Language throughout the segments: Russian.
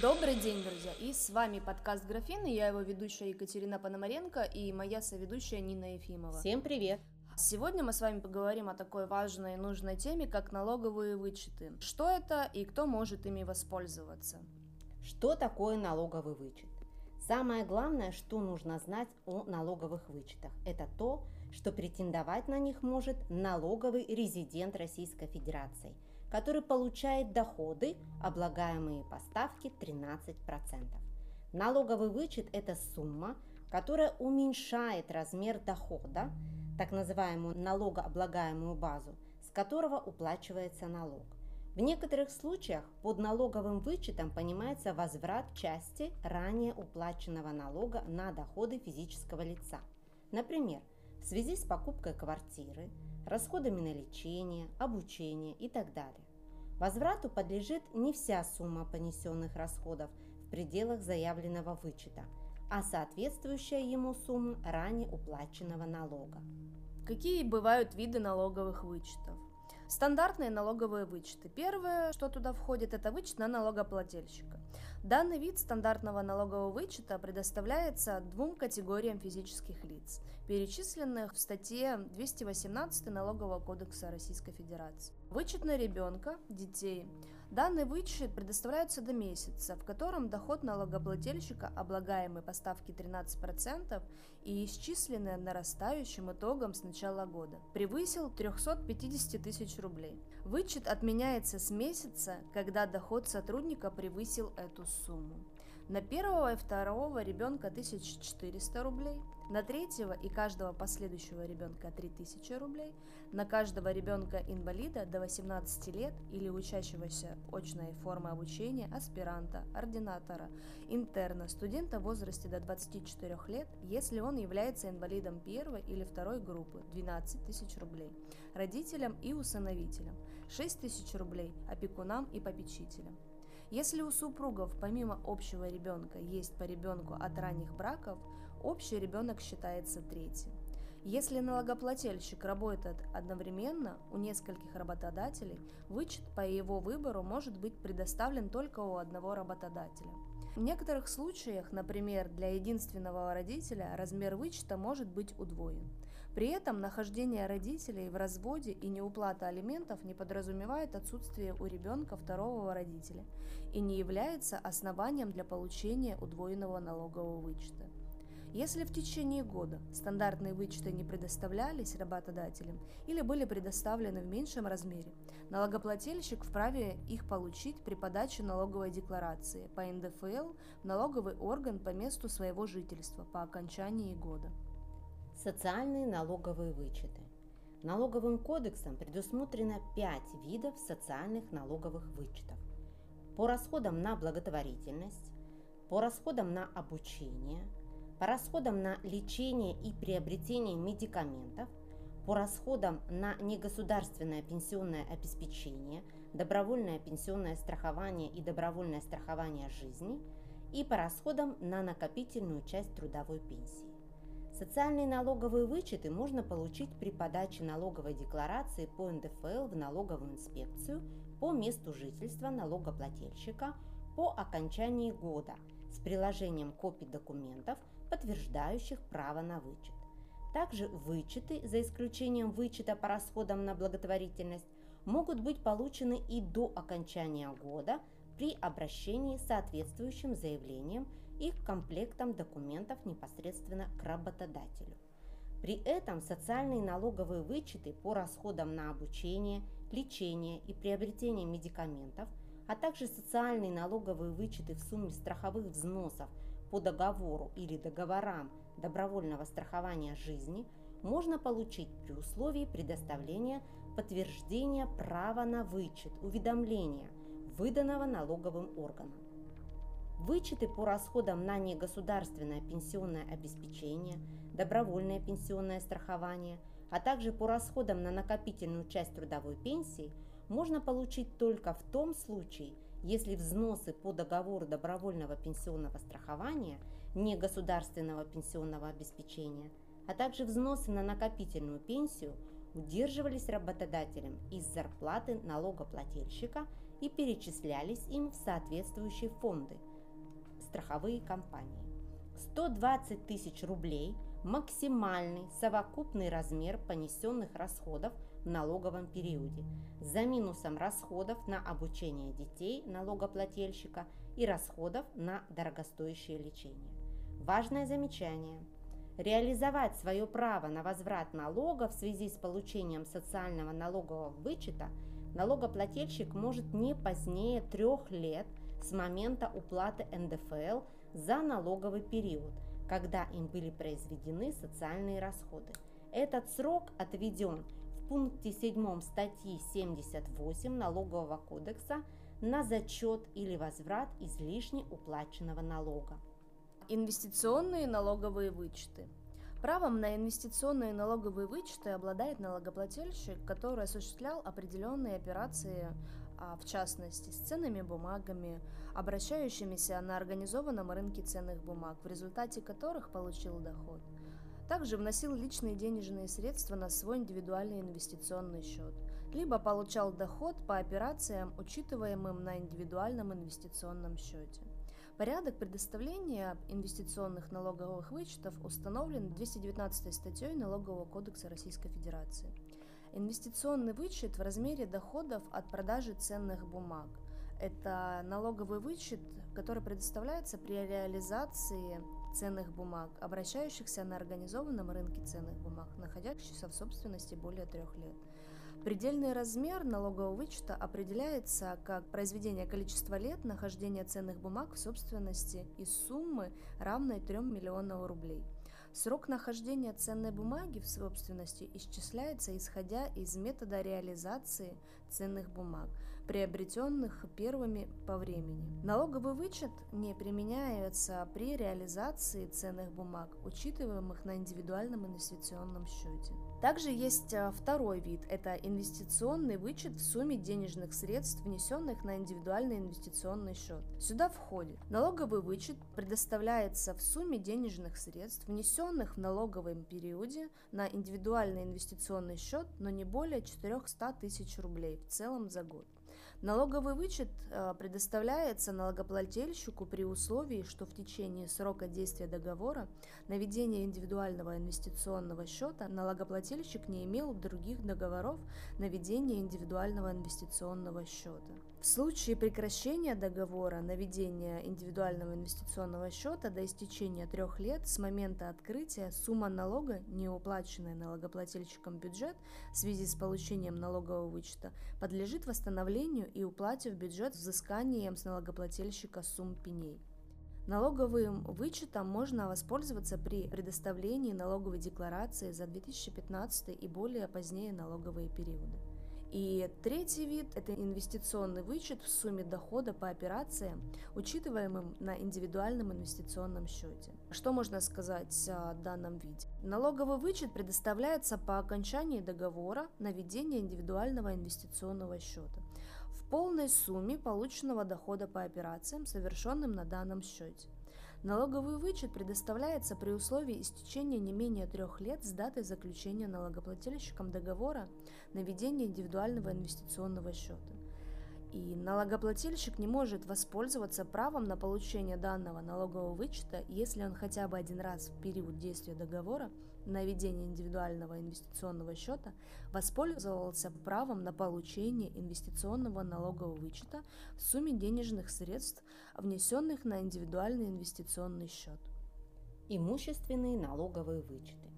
Добрый день, друзья! И с вами подкаст Графины, я его ведущая Екатерина Пономаренко и моя соведущая Нина Ефимова. Всем привет! Сегодня мы с вами поговорим о такой важной и нужной теме, как налоговые вычеты. Что это и кто может ими воспользоваться? Что такое налоговый вычет? Самое главное, что нужно знать о налоговых вычетах, это то, что претендовать на них может налоговый резидент Российской Федерации – который получает доходы, облагаемые по ставке 13%. Налоговый вычет – это сумма, которая уменьшает размер дохода, так называемую налогооблагаемую базу, с которого уплачивается налог. В некоторых случаях под налоговым вычетом понимается возврат части ранее уплаченного налога на доходы физического лица. Например, в связи с покупкой квартиры, расходами на лечение, обучение и так далее. Возврату подлежит не вся сумма понесенных расходов в пределах заявленного вычета, а соответствующая ему сумма ранее уплаченного налога. Какие бывают виды налоговых вычетов? Стандартные налоговые вычеты. Первое, что туда входит, это вычет на налогоплательщика. Данный вид стандартного налогового вычета предоставляется двум категориям физических лиц, перечисленных в статье 218 Налогового кодекса Российской Федерации. Вычет на ребенка, детей. Данный вычет предоставляется до месяца, в котором доход налогоплательщика, облагаемый по ставке 13% и исчисленный нарастающим итогом с начала года, превысил 350 тысяч рублей. Вычет отменяется с месяца, когда доход сотрудника превысил эту сумму. На первого и второго ребенка 1400 рублей, на третьего и каждого последующего ребенка 3000 рублей, на каждого ребенка-инвалида до 18 лет или учащегося очной формы обучения, аспиранта, ординатора, интерна, студента в возрасте до 24 лет, если он является инвалидом первой или второй группы, 12 тысяч рублей, родителям и усыновителям, 6 тысяч рублей, опекунам и попечителям. Если у супругов помимо общего ребенка есть по ребенку от ранних браков, общий ребенок считается третьим. Если налогоплательщик работает одновременно у нескольких работодателей, вычет по его выбору может быть предоставлен только у одного работодателя. В некоторых случаях, например, для единственного родителя, размер вычета может быть удвоен. При этом нахождение родителей в разводе и неуплата алиментов не подразумевает отсутствие у ребенка второго родителя и не является основанием для получения удвоенного налогового вычета. Если в течение года стандартные вычеты не предоставлялись работодателям или были предоставлены в меньшем размере, налогоплательщик вправе их получить при подаче налоговой декларации по НДФЛ в налоговый орган по месту своего жительства по окончании года. Социальные налоговые вычеты. Налоговым кодексом предусмотрено 5 видов социальных налоговых вычетов. По расходам на благотворительность, по расходам на обучение, по расходам на лечение и приобретение медикаментов, по расходам на негосударственное пенсионное обеспечение, добровольное пенсионное страхование и добровольное страхование жизни и по расходам на накопительную часть трудовой пенсии. Социальные налоговые вычеты можно получить при подаче налоговой декларации по НДФЛ в налоговую инспекцию по месту жительства налогоплательщика по окончании года с приложением копий документов, подтверждающих право на вычет. Также вычеты, за исключением вычета по расходам на благотворительность, могут быть получены и до окончания года при обращении с соответствующим заявлением их комплектом документов непосредственно к работодателю. При этом социальные налоговые вычеты по расходам на обучение, лечение и приобретение медикаментов, а также социальные налоговые вычеты в сумме страховых взносов по договору или договорам добровольного страхования жизни можно получить при условии предоставления подтверждения права на вычет уведомления, выданного налоговым органом. Вычеты по расходам на негосударственное пенсионное обеспечение, добровольное пенсионное страхование, а также по расходам на накопительную часть трудовой пенсии можно получить только в том случае, если взносы по договору добровольного пенсионного страхования, негосударственного пенсионного обеспечения, а также взносы на накопительную пенсию удерживались работодателем из зарплаты налогоплательщика и перечислялись им в соответствующие фонды, страховые компании. 120 тысяч рублей – максимальный совокупный размер понесенных расходов в налоговом периоде, за минусом расходов на обучение детей налогоплательщика и расходов на дорогостоящее лечение. Важное замечание. Реализовать свое право на возврат налога в связи с получением социального налогового вычета налогоплательщик может не позднее трех лет с момента уплаты НДФЛ за налоговый период, когда им были произведены социальные расходы. Этот срок отведен в пункте 7 статьи 78 Налогового кодекса на зачет или возврат излишне уплаченного налога. Инвестиционные налоговые вычеты. Правом на инвестиционные налоговые вычеты обладает налогоплательщик, который осуществлял определенные операции а, в частности, с ценными бумагами, обращающимися на организованном рынке ценных бумаг, в результате которых получил доход. Также вносил личные денежные средства на свой индивидуальный инвестиционный счет, либо получал доход по операциям, учитываемым на индивидуальном инвестиционном счете. Порядок предоставления инвестиционных налоговых вычетов установлен 219 статьей Налогового кодекса Российской Федерации. Инвестиционный вычет в размере доходов от продажи ценных бумаг. Это налоговый вычет, который предоставляется при реализации ценных бумаг, обращающихся на организованном рынке ценных бумаг, находящихся в собственности более трех лет. Предельный размер налогового вычета определяется как произведение количества лет нахождения ценных бумаг в собственности из суммы, равной 3 миллионам рублей – Срок нахождения ценной бумаги в собственности исчисляется исходя из метода реализации ценных бумаг, приобретенных первыми по времени. Налоговый вычет не применяется при реализации ценных бумаг, учитываемых на индивидуальном инвестиционном счете. Также есть а, второй вид – это инвестиционный вычет в сумме денежных средств, внесенных на индивидуальный инвестиционный счет. Сюда входит налоговый вычет предоставляется в сумме денежных средств, внесенных в налоговом периоде на индивидуальный инвестиционный счет, но не более 400 тысяч рублей в целом за год. Налоговый вычет э, предоставляется налогоплательщику при условии, что в течение срока действия договора на ведение индивидуального инвестиционного счета налогоплательщик не имел других договоров на ведение индивидуального инвестиционного счета. В случае прекращения договора на ведение индивидуального инвестиционного счета до истечения трех лет с момента открытия сумма налога, не уплаченная налогоплательщиком бюджет в связи с получением налогового вычета, подлежит восстановлению и уплате в бюджет взысканием с налогоплательщика сумм пеней. Налоговым вычетом можно воспользоваться при предоставлении налоговой декларации за 2015 и более позднее налоговые периоды. И третий вид – это инвестиционный вычет в сумме дохода по операциям, учитываемым на индивидуальном инвестиционном счете. Что можно сказать о данном виде? Налоговый вычет предоставляется по окончании договора на ведение индивидуального инвестиционного счета в полной сумме полученного дохода по операциям, совершенным на данном счете. Налоговый вычет предоставляется при условии истечения не менее трех лет с даты заключения налогоплательщиком договора на ведение индивидуального инвестиционного счета. И налогоплательщик не может воспользоваться правом на получение данного налогового вычета, если он хотя бы один раз в период действия договора на ведение индивидуального инвестиционного счета воспользовался правом на получение инвестиционного налогового вычета в сумме денежных средств, внесенных на индивидуальный инвестиционный счет. Имущественные налоговые вычеты.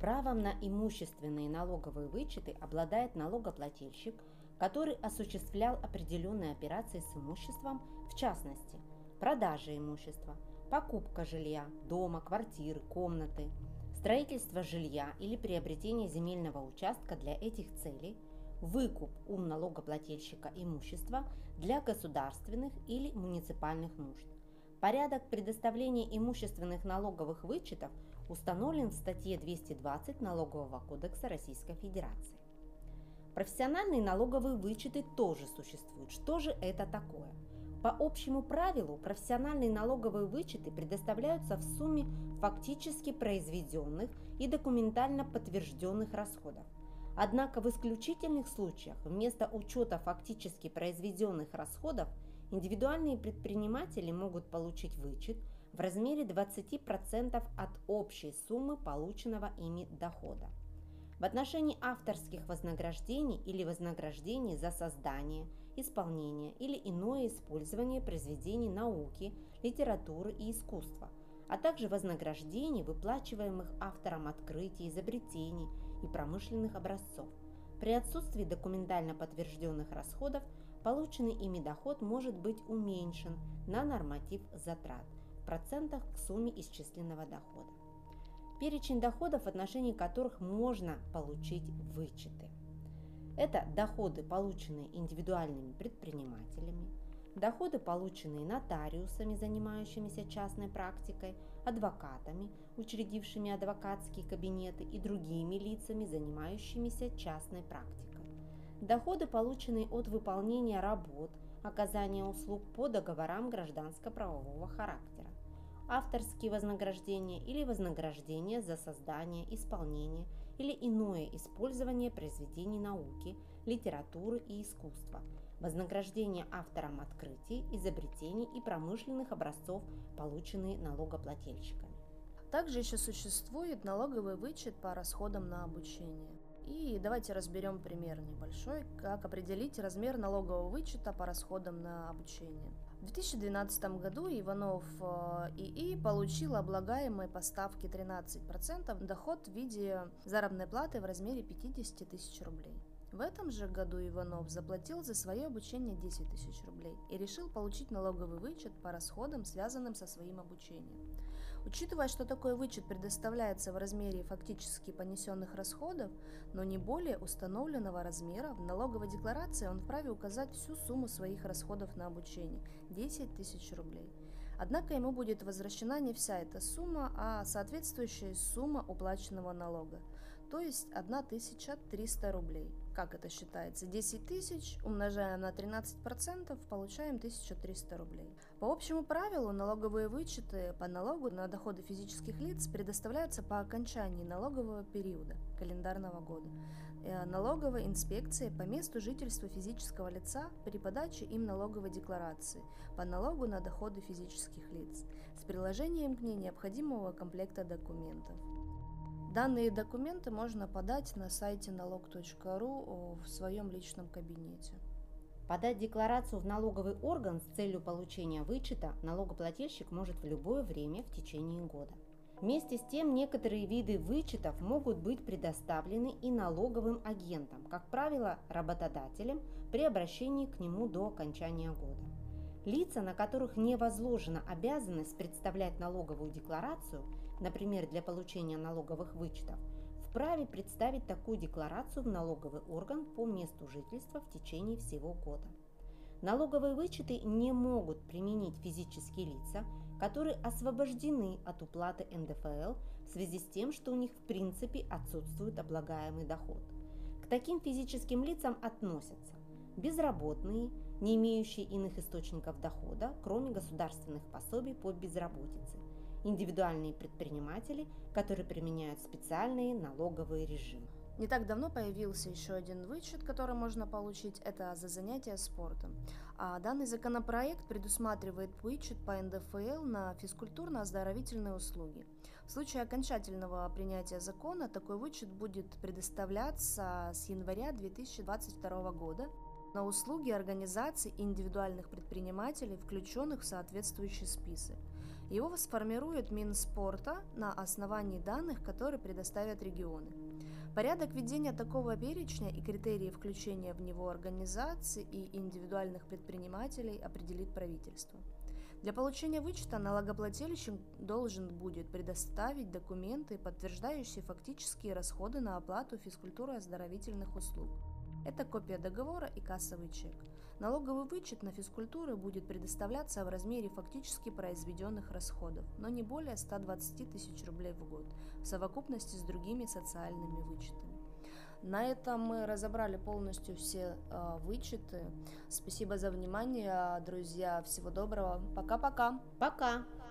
Правом на имущественные налоговые вычеты обладает налогоплательщик, который осуществлял определенные операции с имуществом, в частности, продажа имущества, покупка жилья, дома, квартиры, комнаты – строительство жилья или приобретение земельного участка для этих целей, выкуп у налогоплательщика имущества для государственных или муниципальных нужд. Порядок предоставления имущественных налоговых вычетов установлен в статье 220 Налогового кодекса Российской Федерации. Профессиональные налоговые вычеты тоже существуют. Что же это такое? По общему правилу профессиональные налоговые вычеты предоставляются в сумме фактически произведенных и документально подтвержденных расходов. Однако в исключительных случаях вместо учета фактически произведенных расходов индивидуальные предприниматели могут получить вычет в размере 20% от общей суммы полученного ими дохода. В отношении авторских вознаграждений или вознаграждений за создание, исполнение или иное использование произведений науки, литературы и искусства, а также вознаграждений, выплачиваемых авторам открытий, изобретений и промышленных образцов. При отсутствии документально подтвержденных расходов полученный ими доход может быть уменьшен на норматив затрат в процентах к сумме исчисленного дохода. Перечень доходов, в отношении которых можно получить вычеты. Это доходы, полученные индивидуальными предпринимателями, доходы, полученные нотариусами, занимающимися частной практикой, адвокатами, учредившими адвокатские кабинеты и другими лицами, занимающимися частной практикой. Доходы, полученные от выполнения работ, оказания услуг по договорам гражданско-правового характера. Авторские вознаграждения или вознаграждения за создание, исполнение или иное использование произведений науки, литературы и искусства – вознаграждение авторам открытий, изобретений и промышленных образцов, полученные налогоплательщиками. Также еще существует налоговый вычет по расходам на обучение. И давайте разберем пример небольшой, как определить размер налогового вычета по расходам на обучение. В 2012 году Иванов э, ИИ получил облагаемые по ставке 13% доход в виде заработной платы в размере 50 тысяч рублей. В этом же году Иванов заплатил за свое обучение 10 тысяч рублей и решил получить налоговый вычет по расходам, связанным со своим обучением. Учитывая, что такой вычет предоставляется в размере фактически понесенных расходов, но не более установленного размера, в налоговой декларации он вправе указать всю сумму своих расходов на обучение – 10 тысяч рублей. Однако ему будет возвращена не вся эта сумма, а соответствующая сумма уплаченного налога, то есть 1300 рублей – как это считается? 10 тысяч умножаем на 13%, получаем 1300 рублей. По общему правилу налоговые вычеты по налогу на доходы физических лиц предоставляются по окончании налогового периода календарного года э, налоговой инспекции по месту жительства физического лица при подаче им налоговой декларации по налогу на доходы физических лиц с приложением к ней необходимого комплекта документов. Данные документы можно подать на сайте налог.ру в своем личном кабинете. Подать декларацию в налоговый орган с целью получения вычета налогоплательщик может в любое время в течение года. Вместе с тем, некоторые виды вычетов могут быть предоставлены и налоговым агентам, как правило, работодателем при обращении к нему до окончания года. Лица, на которых не возложена обязанность представлять налоговую декларацию, например, для получения налоговых вычетов, вправе представить такую декларацию в налоговый орган по месту жительства в течение всего года. Налоговые вычеты не могут применить физические лица, которые освобождены от уплаты НДФЛ в связи с тем, что у них в принципе отсутствует облагаемый доход. К таким физическим лицам относятся безработные, не имеющие иных источников дохода, кроме государственных пособий по безработице, индивидуальные предприниматели, которые применяют специальные налоговые режимы. Не так давно появился еще один вычет, который можно получить, это за занятия спортом. А данный законопроект предусматривает вычет по НДФЛ на физкультурно-оздоровительные услуги. В случае окончательного принятия закона такой вычет будет предоставляться с января 2022 года на услуги организаций и индивидуальных предпринимателей, включенных в соответствующий список. Его сформирует Минспорта на основании данных, которые предоставят регионы. Порядок ведения такого перечня и критерии включения в него организаций и индивидуальных предпринимателей определит правительство. Для получения вычета налогоплательщик должен будет предоставить документы, подтверждающие фактические расходы на оплату физкультурно-оздоровительных услуг. Это копия договора и кассовый чек. Налоговый вычет на физкультуры будет предоставляться в размере фактически произведенных расходов, но не более 120 тысяч рублей в год, в совокупности с другими социальными вычетами. На этом мы разобрали полностью все э, вычеты. Спасибо за внимание, друзья. Всего доброго. Пока-пока. Пока. -пока. Пока.